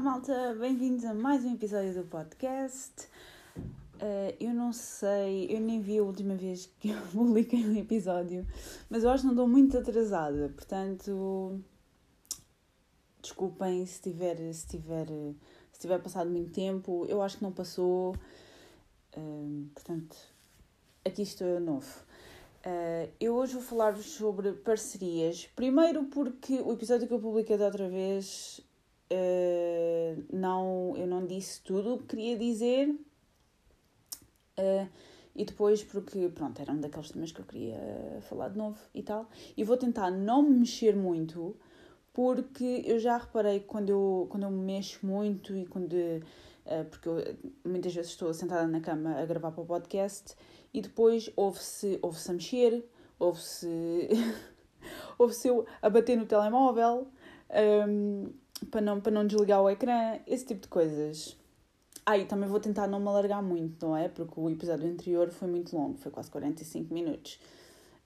Olá malta, bem-vindos a mais um episódio do podcast. Uh, eu não sei, eu nem vi a última vez que eu publiquei um episódio, mas eu acho que não estou muito atrasada, portanto desculpem se tiver, se tiver, se tiver passado muito tempo, eu acho que não passou, uh, portanto aqui estou eu novo. Uh, eu hoje vou falar-vos sobre parcerias. Primeiro porque o episódio que eu publiquei da outra vez uh, não, eu não disse tudo o que queria dizer. Uh, e depois porque, pronto, era um daqueles temas que eu queria falar de novo e tal. E vou tentar não me mexer muito, porque eu já reparei que quando eu, quando eu me mexo muito e quando... porque eu muitas vezes estou sentada na cama a gravar para o podcast e depois ouve-se ouve -se a mexer, ouve-se ouve-se eu a bater no telemóvel um, para, não, para não desligar o ecrã, esse tipo de coisas. Ah, e também vou tentar não me alargar muito, não é? Porque o episódio anterior foi muito longo, foi quase 45 minutos.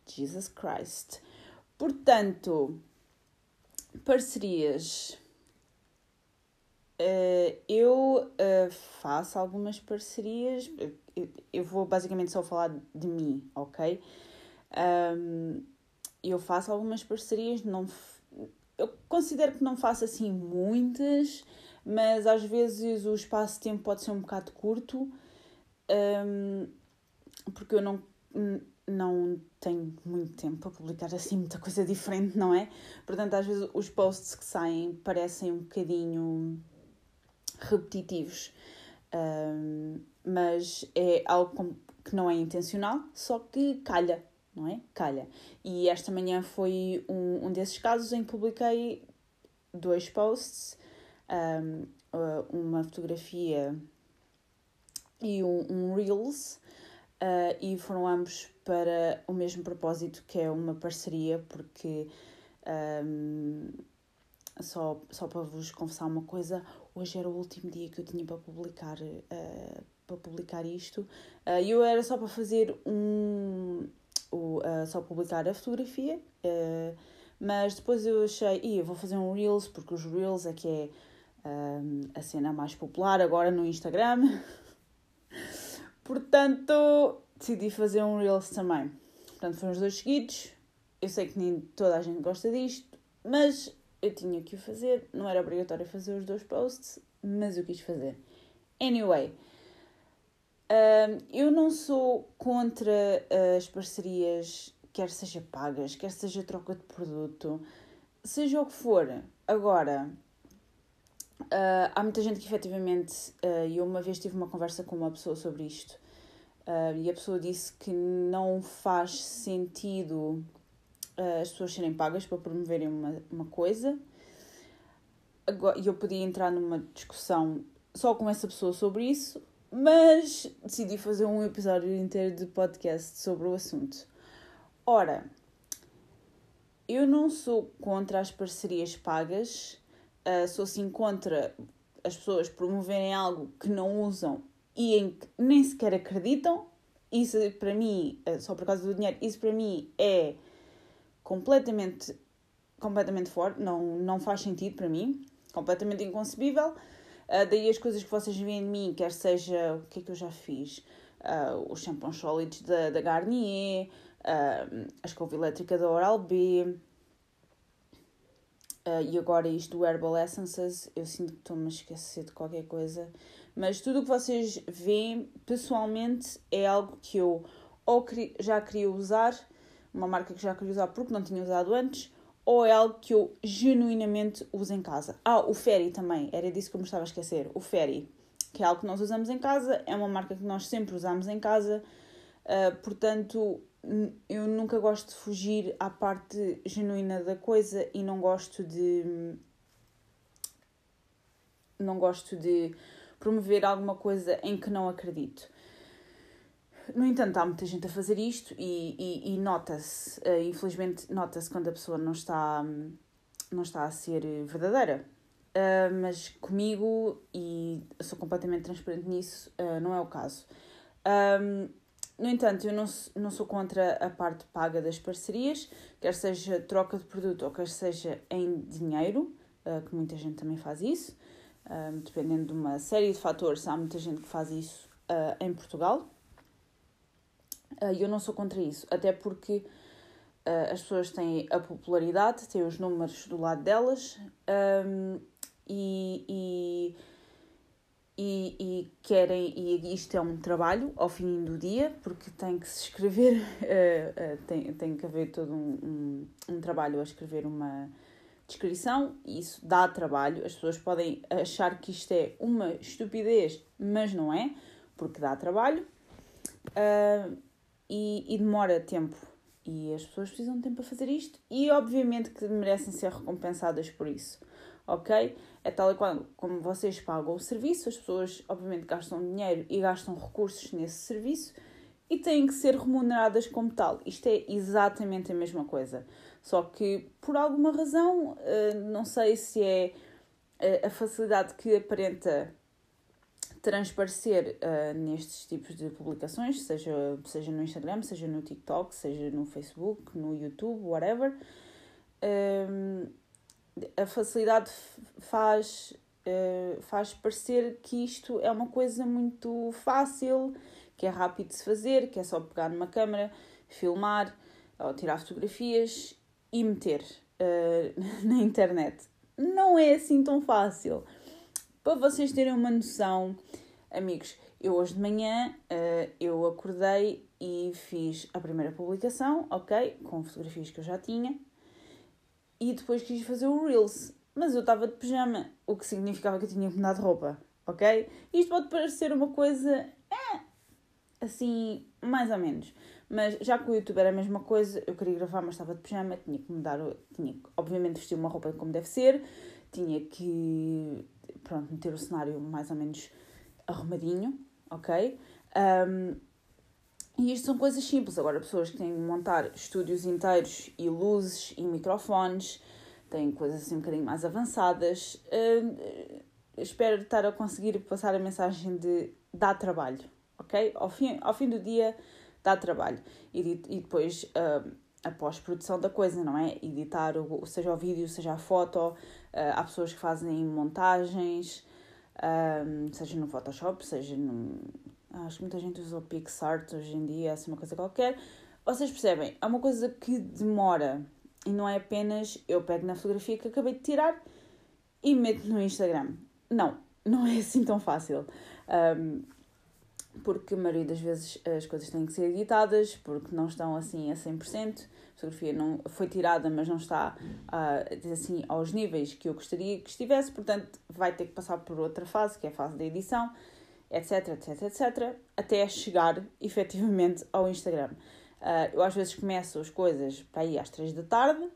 Jesus Christ. Portanto, parcerias. Uh, eu uh, faço algumas parcerias, eu vou basicamente só falar de mim, ok? Eu faço algumas parcerias, não, eu considero que não faço assim muitas, mas às vezes o espaço de tempo pode ser um bocado curto, um, porque eu não, não tenho muito tempo para publicar assim muita coisa diferente, não é? Portanto, às vezes os posts que saem parecem um bocadinho repetitivos. Um, mas é algo que não é intencional, só que calha, não é? Calha. E esta manhã foi um, um desses casos em que publiquei dois posts, um, uma fotografia e um, um Reels, uh, e foram ambos para o mesmo propósito, que é uma parceria, porque um, só, só para vos confessar uma coisa, hoje era o último dia que eu tinha para publicar, uh, para publicar isto. E uh, eu era só para fazer um. Uh, só publicar a fotografia, mas depois eu achei, e vou fazer um Reels, porque os Reels é que é a cena mais popular agora no Instagram. Portanto, decidi fazer um Reels também. Portanto, foram os dois seguidos. Eu sei que nem toda a gente gosta disto, mas eu tinha que o fazer, não era obrigatório fazer os dois posts, mas eu quis fazer. Anyway, um, eu não sou contra as parcerias, quer seja pagas, quer seja troca de produto, seja o que for. Agora, uh, há muita gente que efetivamente, uh, eu uma vez tive uma conversa com uma pessoa sobre isto, e a pessoa disse que não faz sentido as pessoas serem pagas para promoverem uma, uma coisa. E eu podia entrar numa discussão só com essa pessoa sobre isso, mas decidi fazer um episódio inteiro de podcast sobre o assunto. Ora, eu não sou contra as parcerias pagas, uh, sou sim contra as pessoas promoverem algo que não usam e em que nem sequer acreditam. Isso para mim, uh, só por causa do dinheiro, isso para mim é completamente, completamente fora, não, não faz sentido para mim, completamente inconcebível. Uh, daí as coisas que vocês veem de mim, quer seja o que é que eu já fiz, uh, os shampoos sólidos da, da Garnier, uh, a escova elétrica da Oral-B, uh, e agora isto do Herbal Essences, eu sinto que estou-me a esquecer de qualquer coisa, mas tudo o que vocês veem, pessoalmente, é algo que eu ou já queria usar uma marca que já queria usar porque não tinha usado antes, ou é algo que eu genuinamente uso em casa. Ah, o Ferry também, era disso que eu me estava a esquecer. O Ferry, que é algo que nós usamos em casa, é uma marca que nós sempre usamos em casa, uh, portanto, eu nunca gosto de fugir à parte genuína da coisa e não gosto de. Não gosto de promover alguma coisa em que não acredito. No entanto, há muita gente a fazer isto e, e, e nota-se, uh, infelizmente, nota-se quando a pessoa não está, não está a ser verdadeira. Uh, mas comigo, e sou completamente transparente nisso, uh, não é o caso. Um, no entanto, eu não, não sou contra a parte paga das parcerias, quer seja troca de produto ou quer seja em dinheiro, que muita gente também faz isso. um, dependendo de uma série de fatores. Há muita gente que faz isso uh, em Portugal. E uh, eu não sou contra isso, até porque uh, as pessoas têm a popularidade, têm os números do lado delas um, e, e e, e, querem, e isto é um trabalho ao fim do dia, porque tem que se escrever, uh, uh, tem, tem que haver todo um, um, um, trabalho a escrever uma descrição, e isso dá trabalho. As pessoas podem achar que isto é uma estupidez, mas não é, porque dá trabalho uh, e, e demora tempo. E as pessoas precisam de tempo para fazer isto, e obviamente que merecem ser recompensadas por isso ok? É tal e qual como vocês pagam o serviço, as pessoas obviamente gastam dinheiro e gastam recursos nesse serviço e têm que ser remuneradas como tal. Isto é exatamente a mesma coisa. Só que por alguma razão, eh, não sei se é eh, a facilidade que aparenta transparecer uh, nestes tipos de publicações, seja, seja no Instagram, seja no TikTok, seja no Facebook, no YouTube, whatever. Um, a facilidade faz, uh, faz parecer que isto é uma coisa muito fácil, que é rápido de se fazer, que é só pegar numa câmera, filmar ou tirar fotografias e meter uh, na internet. Não é assim tão fácil. Para vocês terem uma noção, amigos, eu hoje de manhã uh, eu acordei e fiz a primeira publicação, ok? Com fotografias que eu já tinha, e depois quis fazer o Reels. Mas eu estava de pijama, o que significava que eu tinha que mudar de roupa, ok? Isto pode parecer uma coisa, é, assim, mais ou menos. Mas já que o YouTube era a mesma coisa, eu queria gravar, mas estava de pijama, tinha que mudar, tinha que, obviamente, vestir uma roupa como deve ser, tinha que, pronto, meter o cenário mais ou menos arrumadinho, ok? Um, e isto são coisas simples. Agora, pessoas que têm de montar estúdios inteiros e luzes e microfones, têm coisas assim um bocadinho mais avançadas. Uh, espero estar a conseguir passar a mensagem de dá trabalho, ok? Ao fim, ao fim do dia, dá trabalho. E, e depois, uh, a pós-produção da coisa, não é? Editar, o, seja o vídeo, seja a foto. Uh, há pessoas que fazem montagens, seja no Photoshop, seja no Acho que muita gente usa o PixArt hoje em dia, assim, uma coisa qualquer. Vocês percebem, é uma coisa que demora e não é apenas eu pego na fotografia que acabei de tirar e meto no Instagram. Não, não é assim tão fácil. Um, porque a maioria das vezes as coisas têm que ser editadas, porque não estão assim a 100%. Fotografia não foi tirada, mas não está uh, assim aos níveis que eu gostaria que estivesse, portanto vai ter que passar por outra fase, que é a fase da edição etc, etc, etc, até chegar efetivamente ao Instagram. Uh, eu às vezes começo as coisas para ir às 3 da tarde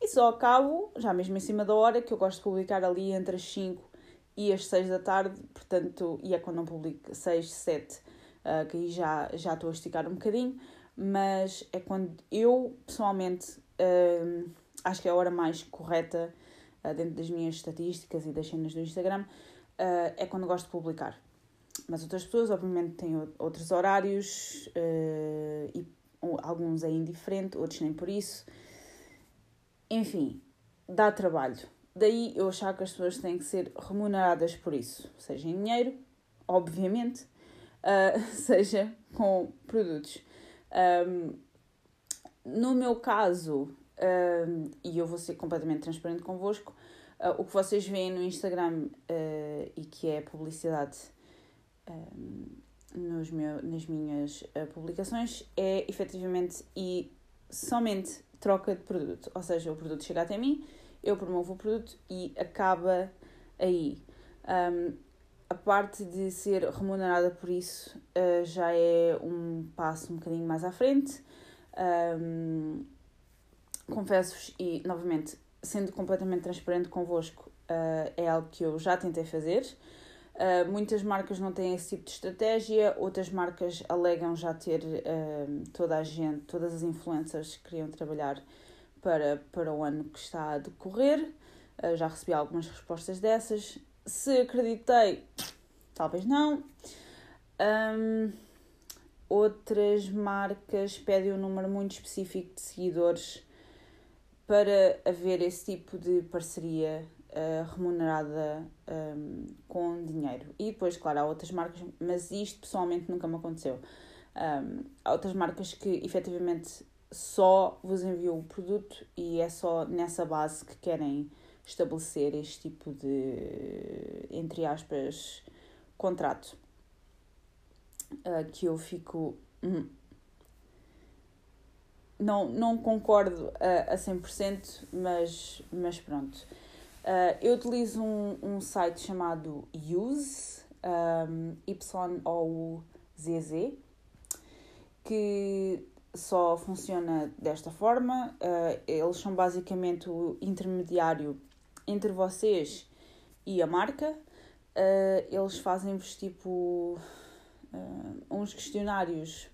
e só acabo, já mesmo em cima da hora, que eu gosto de publicar ali entre as 5 e as 6 da tarde, portanto, e é quando não publico 6, 7, uh, que aí já, já estou a esticar um bocadinho, mas é quando eu pessoalmente uh, acho que é a hora mais correta uh, dentro das minhas estatísticas e das cenas do Instagram, uh, é quando gosto de publicar. Mas outras pessoas, obviamente, têm outros horários uh, e alguns é indiferente, outros nem por isso. Enfim, dá trabalho. Daí eu achar que as pessoas têm que ser remuneradas por isso, seja em dinheiro, obviamente, seja com produtos. Um, no meu caso, um, e eu vou ser completamente transparente convosco, uh, o que vocês veem no Instagram uh, e que é publicidade nos meu, nas minhas uh, publicações é efetivamente e somente troca de produto. Ou seja, o produto chega até mim, eu promovo o produto e acaba aí. Um, a parte de ser remunerada por isso uh, já é um passo um bocadinho mais à frente. Um, Confesso-vos, e novamente, sendo completamente transparente convosco, uh, é algo que eu já tentei fazer. Uh, muitas marcas não têm esse tipo de estratégia, outras marcas alegam já ter toda a gente, todas as influencers que queriam trabalhar para, para o ano que está a decorrer. Já recebi algumas respostas dessas. Se acreditei, talvez não. Um, outras marcas pedem um número muito específico de seguidores para haver esse tipo de parceria uh, remunerada um, com dinheiro. E depois, claro, há outras marcas, mas isto pessoalmente nunca me aconteceu. Um, há outras marcas que efetivamente só vos enviam o produto e é só nessa base que querem estabelecer este tipo de, entre aspas, contrato. Uh, que eu fico. Hum, não, não concordo a, a 100%, mas, mas pronto. Uh, eu utilizo um, um site chamado Use, um, Y-O-U-Z-Z, que só funciona desta forma. Uh, eles são basicamente o intermediário entre vocês e a marca. Uh, eles fazem-vos tipo uns questionários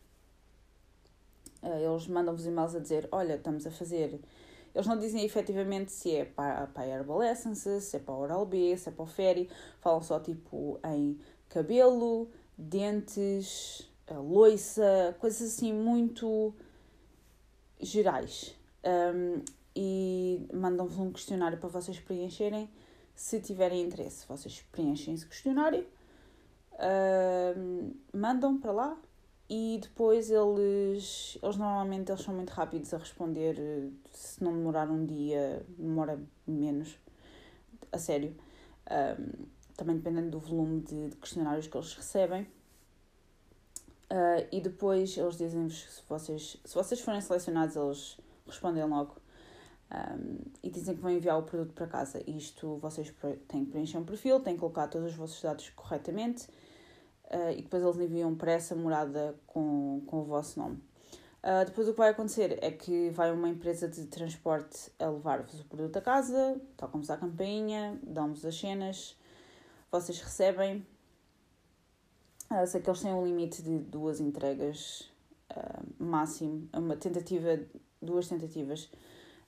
eh, eles mandam-vos e-mails a dizer: Olha, estamos a fazer. Eles não dizem efetivamente se é para, para a Herbal Essence, se é para a Oral-B, se é para o Fairy. Falam só tipo em cabelo, dentes, loiça, coisas assim muito gerais. Um, e mandam-vos um questionário para vocês preencherem. Se tiverem interesse, vocês preenchem esse questionário, um, mandam para lá e depois eles, eles normalmente eles são muito rápidos a responder, se não demorar um dia, demora menos, a sério. Um, também dependendo do volume de, de, questionários que eles recebem. Uh, e depois eles dizem-vos se vocês, se vocês forem selecionados, eles respondem logo. Um, e dizem que vão enviar o produto para casa. Isto vocês têm que preencher um perfil, têm que colocar todos os vossos dados corretamente uh, e depois eles enviam para essa morada com, com o vosso nome. Uh, depois o que vai acontecer é que vai uma empresa de transporte a levar-vos o produto a casa, tocam-vos a campainha, dão-vos as cenas, vocês recebem. Uh, sei que eles têm um limite de duas entregas uh, máximo, uma tentativa, duas tentativas.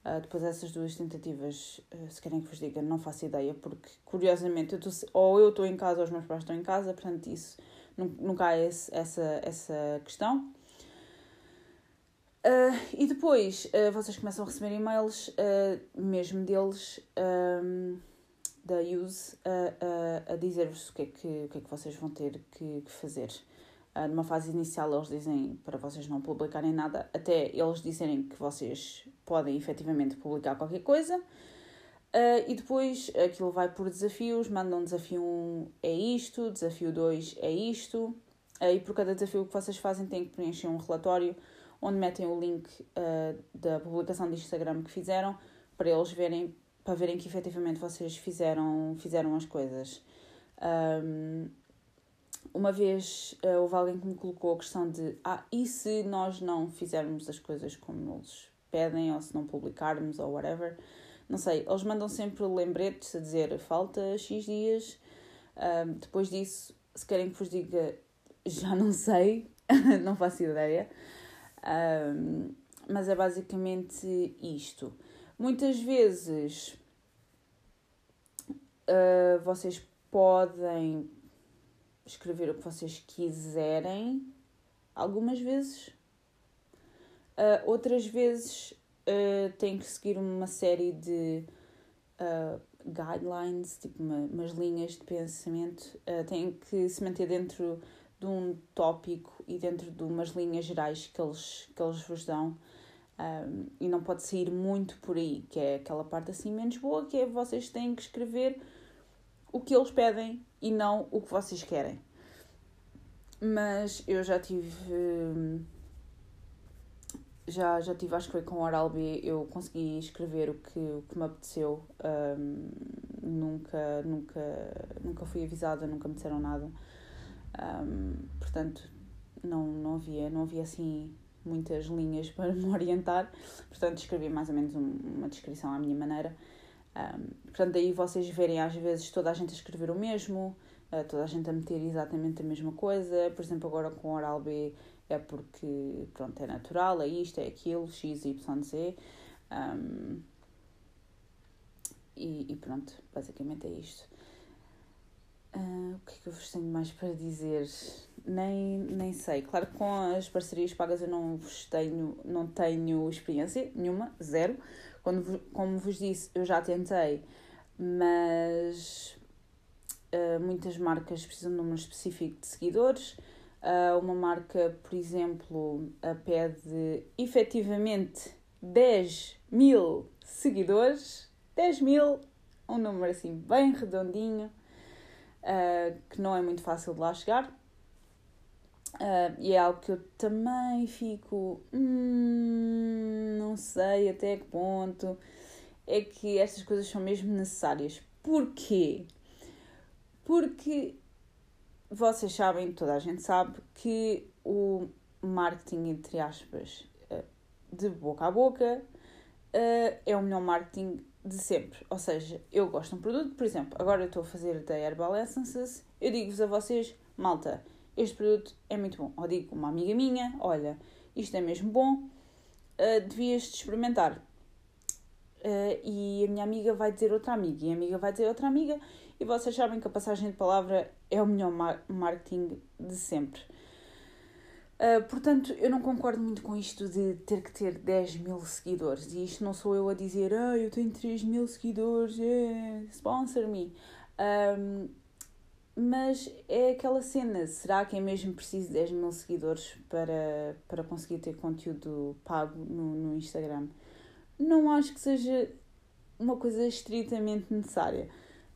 Uh, depois essas duas tentativas, uh, se querem que vos diga, não faço ideia, porque curiosamente eu tô, ou eu estou em casa ou os meus pais estão em casa, portanto isso nunca há esse, essa, essa questão. Uh, e depois uh, vocês começam a receber e-mails, uh, mesmo deles, um, da Use, a dizer-vos o, que é que, o que é que vocês vão ter que, que fazer. numa fase inicial, eles dizem para vocês não publicarem nada, até eles dizerem que vocês podem efetivamente publicar qualquer coisa. Uh, e depois aquilo vai por desafios, mandam desafio 1 é isto, desafio 2 é isto, uh, e por cada desafio que vocês fazem têm que preencher um relatório onde metem o link uh, da publicação de Instagram que fizeram para eles verem, para verem que efetivamente vocês fizeram, fizeram as coisas. Um, uma vez houve alguém que me colocou a questão de ah, e se nós não fizermos as coisas como eles pedem, ou se não publicarmos, ou whatever não sei, eles mandam sempre lembretes a dizer falta X dias. Um, depois disso, se querem que vos diga, já não sei, não faço ideia. Um, mas é basicamente isto. Muitas vezes uh, vocês podem escrever o que vocês quiserem, algumas vezes. Uh, outras vezes uh, tem que seguir uma série de uh, guidelines, tipo uma, umas linhas de pensamento, uh, tem que se manter dentro de um tópico e dentro de umas linhas gerais que eles, que eles vos dão. Um, e não pode sair muito por aí, que é aquela parte assim menos boa, que é vocês têm que escrever o que eles pedem e não o que vocês querem. Mas eu já tive. Hum, já, já tive, acho que foi com o Oral B, eu consegui escrever o que, o que me apeteceu. Um, nunca, nunca, nunca fui avisada, nunca me disseram nada. Um, portanto, não, não, havia, não havia assim muitas linhas para me orientar. Portanto, escrevi mais ou menos um, uma descrição à minha maneira. Um, portanto, daí vocês verem às vezes toda a gente a escrever o mesmo, uh, toda a gente a meter exatamente a mesma coisa. Por exemplo, agora com o Oral B é porque, pronto, é natural, é isto, é aquilo, x, y, z. Um, e, e, pronto, basicamente é isto. Uh, o que é que eu vos tenho mais para dizer? Nem, nem sei. Claro que com as parcerias pagas eu não vos tenho, não tenho experiência nenhuma, zero. Quando, como vos disse, eu já tentei, mas uh, muitas marcas precisam de um número específico de seguidores. Uh, uma marca, por exemplo, pede efetivamente 10 mil seguidores. 10 mil, um número assim bem redondinho, uh, que não é muito fácil de lá chegar. Uh, e é algo que eu também fico. Hum, não sei até que ponto é que estas coisas são mesmo necessárias. Porquê? Porque vocês sabem, toda a gente sabe, que o marketing, entre aspas, ah, de boca a boca, ah, é o melhor marketing de sempre. Ou seja, eu gosto de um produto, por exemplo, agora eu estou a fazer da Herbal Essences, eu digo-vos a vocês, malta, este produto é muito bom. Ou digo uma amiga minha, olha, isto é mesmo bom, uh, devias de experimentar. Uh, e a minha amiga vai dizer outra amiga, e a amiga vai dizer outra amiga, e vocês sabem que a passagem de palavra é o melhor mar marketing de sempre. Uh, portanto, eu não concordo muito com isto de ter que ter 10 mil seguidores. E isto não sou eu a dizer, eu tenho 3 mil seguidores, yeah, sponsor me. Mas é aquela cena, será que é mesmo preciso 10 mil seguidores para, para conseguir ter conteúdo pago no, no Instagram? Não acho que seja uma coisa estritamente necessária.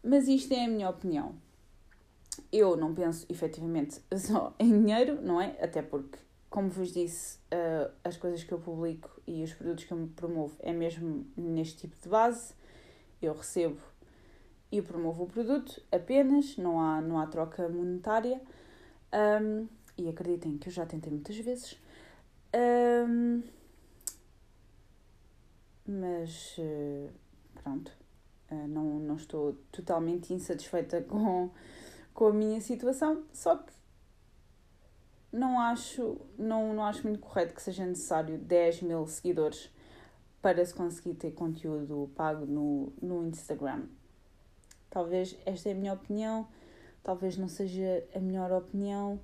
Mas isto é a minha opinião eu não penso efetivamente só em dinheiro, não é? Até porque, como vos disse, uh, as coisas que eu publico e os produtos que eu promovo é mesmo neste tipo de base. Eu recebo e promovo o produto apenas, não há, não há troca monetária. Um, e acreditem que eu já tentei muitas vezes. Um, mas uh, pronto, uh, não, não estou totalmente insatisfeita com com a minha situação, só que não acho, não, não acho muito correto que seja necessário 10 mil seguidores para se conseguir ter conteúdo pago no, no Instagram. Talvez esta é a minha opinião, talvez não seja a melhor opinião,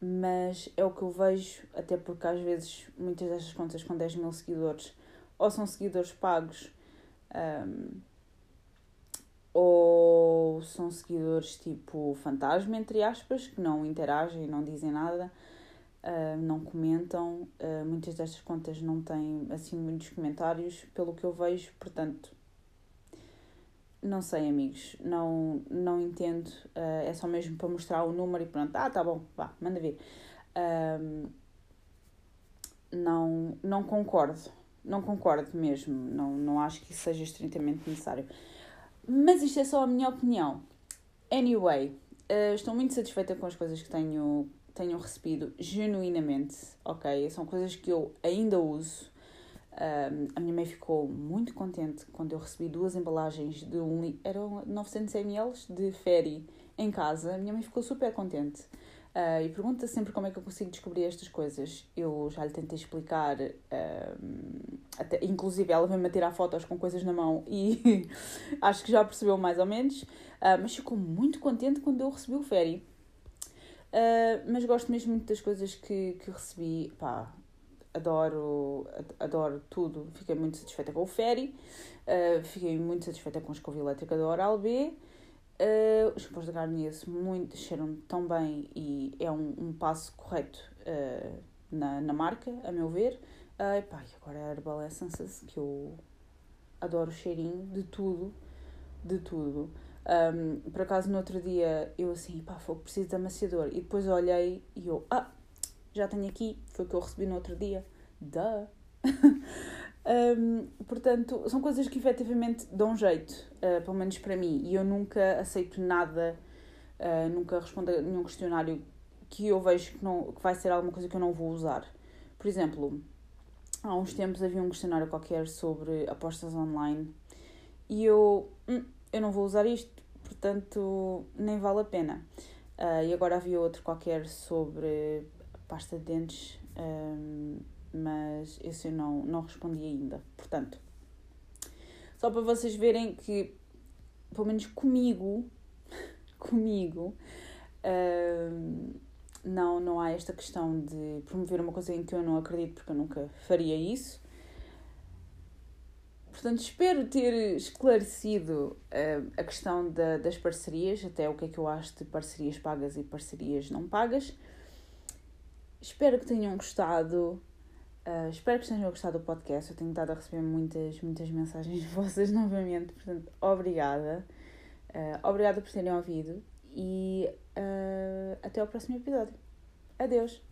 mas é o que eu vejo, até porque às vezes muitas destas contas com 10 mil seguidores ou são seguidores pagos um, ou são seguidores tipo fantasma, entre aspas, que não interagem, não dizem nada, uh, não comentam. Uh, muitas destas contas não têm assim muitos comentários, pelo que eu vejo, portanto. Não sei, amigos, não, não entendo. Uh, é só mesmo para mostrar o número e pronto. Ah, tá bom, vá, manda vir. não, não concordo, não concordo mesmo. Não, não acho que isso seja estritamente necessário. Mas isto é só a minha opinião. Anyway, uh, estou muito satisfeita com as coisas que tenho, tenho recebido, genuinamente, ok? São coisas que eu ainda uso. Um, a minha mãe ficou muito contente quando eu recebi duas embalagens de um eram 900 ml de Fairy em casa. A minha mãe ficou super contente. Uh, e pergunta sempre como é que eu consigo descobrir estas coisas. Eu já lhe tentei explicar, uh, até, inclusive ela veio-me a tirar fotos com coisas na mão e acho que já percebeu mais ou menos. Uh, mas ficou muito contente quando eu recebi o Ferry. mas gosto mesmo muito das coisas que, que recebi. Pá, adoro, adoro tudo. Fiquei muito satisfeita com o Ferry. fiquei muito satisfeita com a escova elétrica da Oral B. Uh, os pós de Garnier muito, cheiram tão bem e é um, um passo correto uh, na, na marca, a meu ver. Uh, epá, e agora a Herbal Essences, que eu adoro o cheirinho de tudo, de tudo. Um, por acaso, no outro dia, eu assim, pá, foi preciso de amaciador. E depois olhei e eu, ah, já tenho aqui, foi o que eu recebi no outro dia. Duh! Um, portanto, são coisas que efetivamente dão jeito, uh, pelo menos para mim, e eu nunca aceito nada, uh, nunca respondo a nenhum questionário que eu vejo que, não, que vai ser alguma coisa que eu não vou usar. Por exemplo, há uns tempos havia um questionário qualquer sobre apostas online e eu, hum, eu não vou usar isto, portanto nem vale a pena. Uh, e agora havia outro qualquer sobre pasta de dentes. Um, mas esse eu não, não respondi ainda. Portanto, só para vocês verem que, pelo menos comigo, comigo, uh, não, não há esta questão de promover uma coisa em que eu não acredito, porque eu nunca faria isso. portanto, espero ter esclarecido uh, a questão da, das parcerias, até o que é que eu acho de parcerias pagas e parcerias não pagas. Espero que tenham gostado. Uh, espero que tenham gostado do podcast. Eu tenho estado a receber muitas, muitas mensagens vossas novamente, portanto, obrigada. Uh, obrigada por terem ouvido e uh, até ao próximo episódio. Adeus!